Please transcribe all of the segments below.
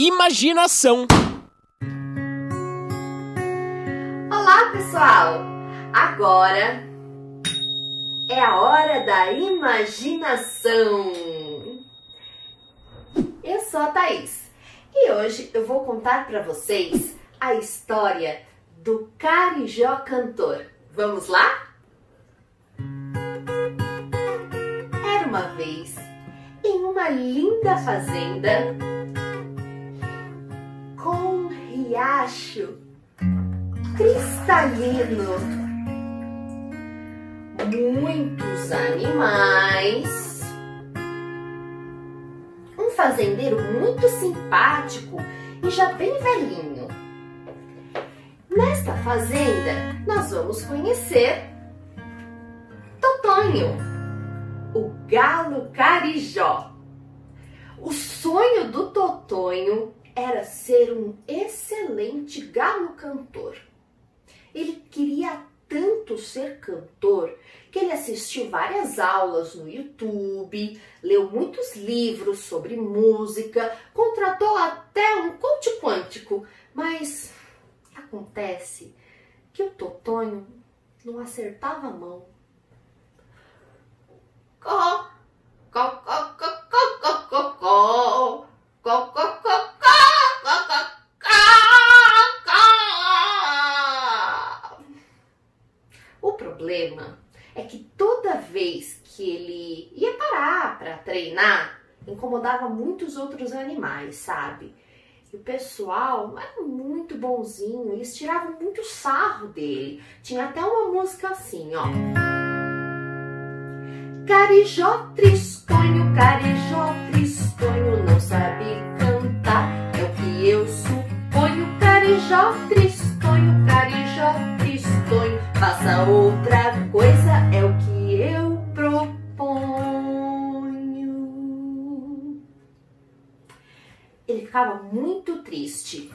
imaginação. Olá, pessoal! Agora é a hora da imaginação. Eu sou a Thaís e hoje eu vou contar para vocês a história do Carijó Cantor. Vamos lá? Era uma vez em uma linda fazenda com um riacho cristalino, muitos animais, um fazendeiro muito simpático e já bem velhinho. Nesta fazenda, nós vamos conhecer Totonho, o galo carijó. O sonho do Totonho era ser um excelente galo cantor. Ele queria tanto ser cantor que ele assistiu várias aulas no YouTube, leu muitos livros sobre música, contratou até um coach quântico, mas acontece que o Totonho não acertava a mão. Có, có, có, có. Problema é que toda vez que ele ia parar para treinar, incomodava muitos outros animais, sabe? E o pessoal era muito bonzinho, eles tiravam muito sarro dele. Tinha até uma música assim, ó. Carijó tristonho, carijó tristonho, ficava muito triste.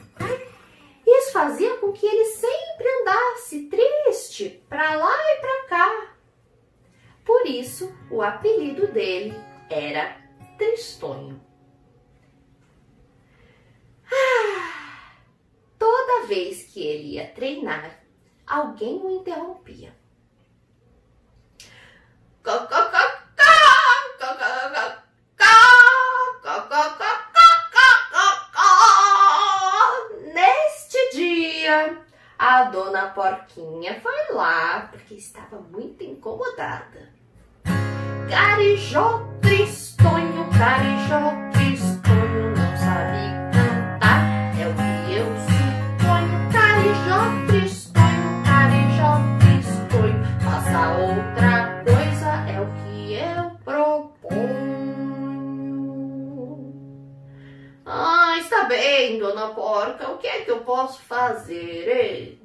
Isso fazia com que ele sempre andasse triste para lá e para cá. Por isso, o apelido dele era Tristonho. Ah, toda vez que ele ia treinar, alguém o interrompia. Dia, a dona Porquinha foi lá porque estava muito incomodada. Carijó tristonho, carijó tristonho, não sabe cantar, é o que eu suponho. Carijó Bem, dona Porca, o que é que eu posso fazer, hein?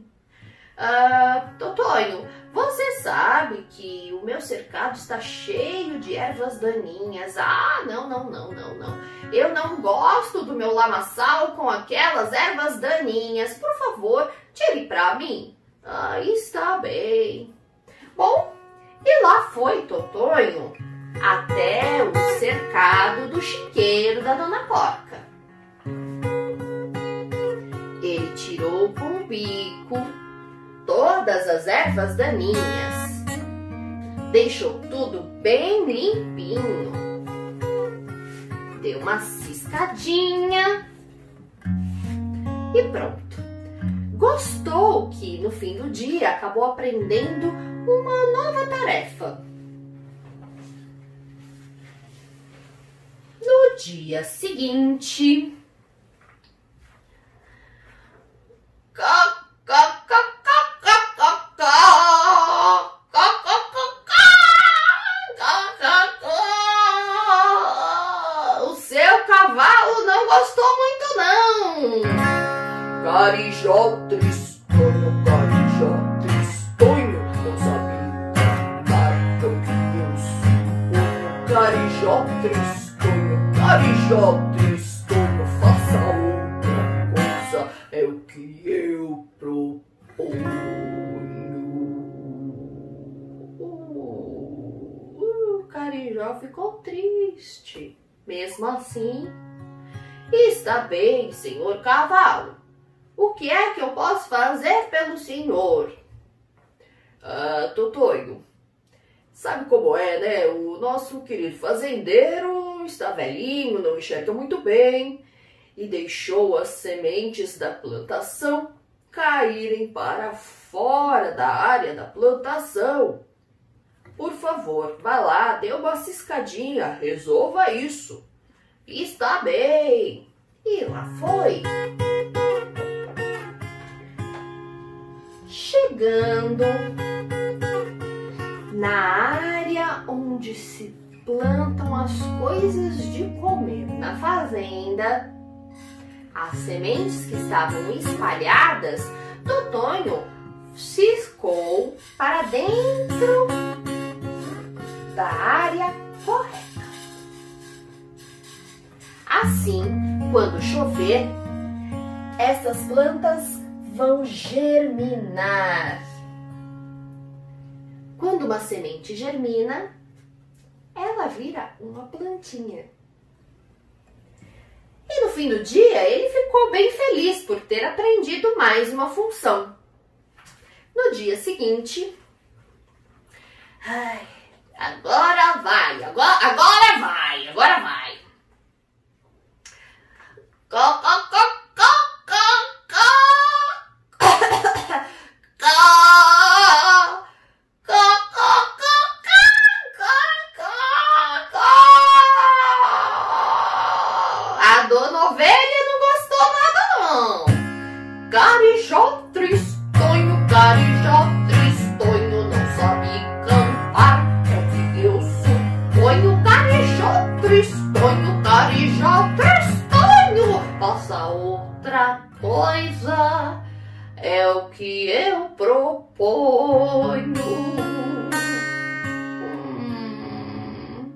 Ah, Totonho, você sabe que o meu cercado está cheio de ervas daninhas. Ah, não, não, não, não, não. Eu não gosto do meu lamaçal com aquelas ervas daninhas. Por favor, tire para mim. Ah, está bem. Bom, e lá foi Totonho até o cercado do chiqueiro da Dona Porca. Tirou com o bico todas as ervas daninhas. Deixou tudo bem limpinho. Deu uma ciscadinha e pronto. Gostou que no fim do dia acabou aprendendo uma nova tarefa. No dia seguinte, O seu cavalo não gostou muito, não. Carijó tristonho, carijó tristonho, não é o que eu suponho. Carijó tristonho, carijó tristonho, O carijó ficou triste. Mesmo assim, Está bem, senhor cavalo. O que é que eu posso fazer pelo senhor? Ah, Totonho, sabe como é, né? O nosso querido fazendeiro está velhinho, não enxerga muito bem e deixou as sementes da plantação caírem para fora da área da plantação. Por favor, vá lá, dê uma ciscadinha, resolva isso. Está bem. E lá foi. Chegando na área onde se plantam as coisas de comer na fazenda, as sementes que estavam espalhadas, Totonho ciscou para dentro da área correta. Assim, quando chover, essas plantas vão germinar. Quando uma semente germina, ela vira uma plantinha. E no fim do dia, ele ficou bem feliz por ter aprendido mais uma função. No dia seguinte, ai, agora vai, agora, agora vai, agora vai. Có, có, có, tristonho, carijó tristonho. Passa outra coisa. É o que eu proponho. Hum.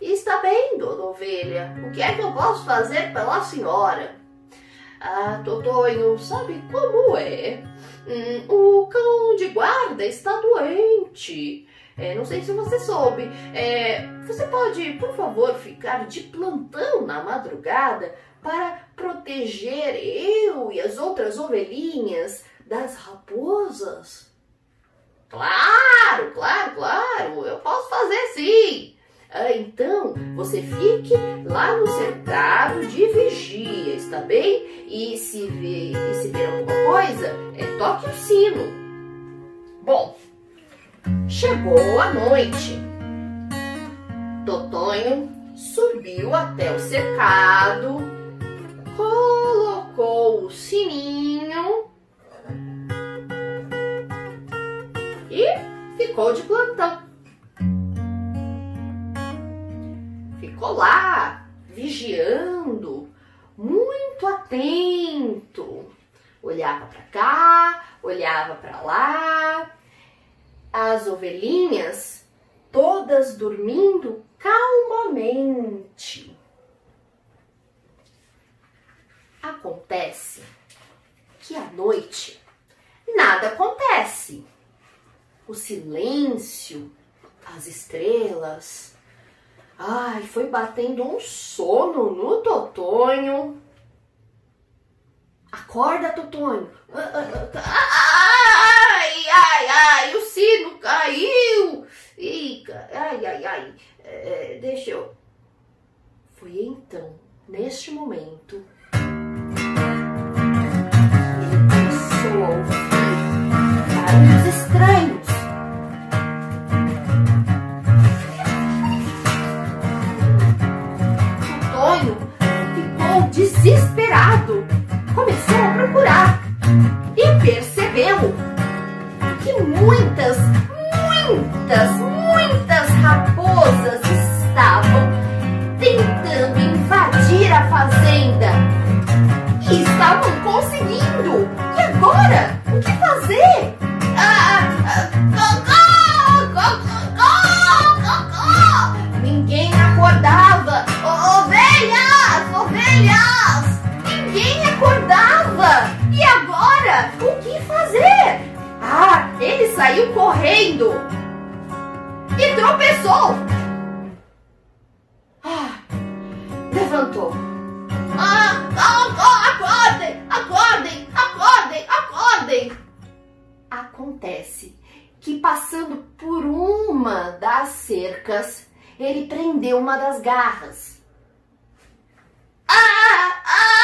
Está bem, dona ovelha. O que é que eu posso fazer pela senhora? Ah, Totonho, sabe como é? Hum, o cão de guarda está doente. É, não sei se você soube. É, você pode, por favor, ficar de plantão na madrugada para proteger eu e as outras ovelhinhas das raposas? Claro, claro, claro, eu posso fazer sim. Ah, então, você fique lá no cercado de vigia, está bem? E se ver, se ver alguma coisa, é, toque o sino. Bom, chegou a noite. Totonho subiu até o cercado, colocou o sininho e ficou de plantão. Ficou lá, vigiando, muito atento. Olhava para cá, olhava para lá. As ovelhinhas todas dormindo calmamente. Acontece que à noite nada acontece. O silêncio, as estrelas. Ai, foi batendo um sono no Totonho. Acorda, Totonho. Ai, ai, ai, o sino caiu. Ica, ai, ai, ai. É, deixa eu. Foi então, neste momento, saiu correndo e tropeçou. Ah, levantou. Ah, ah, ah, acordem, acordem, acordem, acordem. Acontece que passando por uma das cercas, ele prendeu uma das garras. Ah, ah!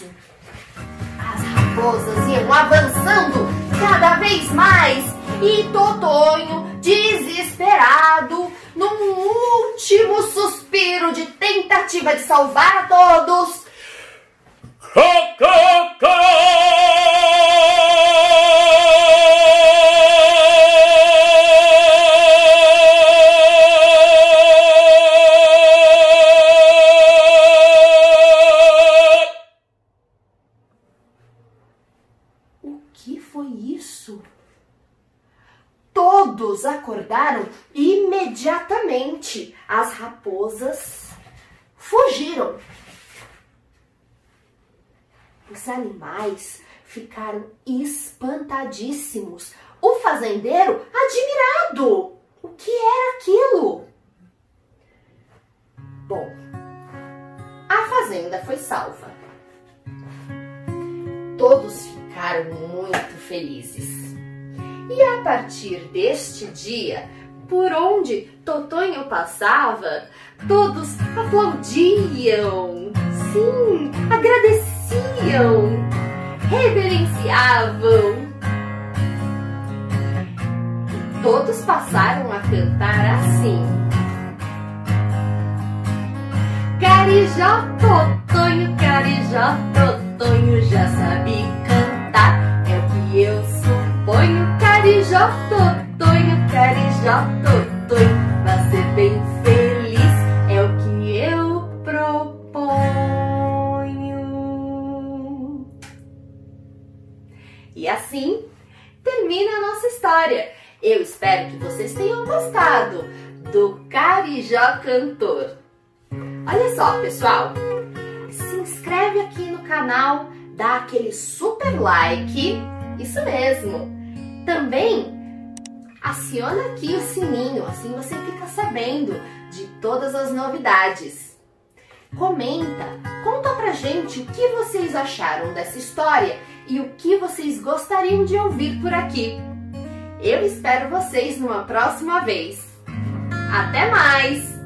Isso, as raposas iam avançando cada vez mais e Totonho, desesperado, num último suspiro de tentativa de salvar a todos, As raposas fugiram. Os animais ficaram espantadíssimos. O fazendeiro admirado. O que era aquilo? Bom, a fazenda foi salva. Todos ficaram muito felizes. E a partir deste dia, por onde Totonho passava, todos aplaudiam, sim, agradeciam, reverenciavam. E todos passaram a cantar assim. Carijó, Totonho, Carijó, Totonho já sabe cantar. É o que eu suponho. Carijó, Totonho, espero que vocês tenham gostado do Carijó Cantor. Olha só, pessoal, se inscreve aqui no canal, dá aquele super like, isso mesmo. Também aciona aqui o sininho, assim você fica sabendo de todas as novidades. Comenta, conta pra gente o que vocês acharam dessa história e o que vocês gostariam de ouvir por aqui. Eu espero vocês numa próxima vez. Até mais!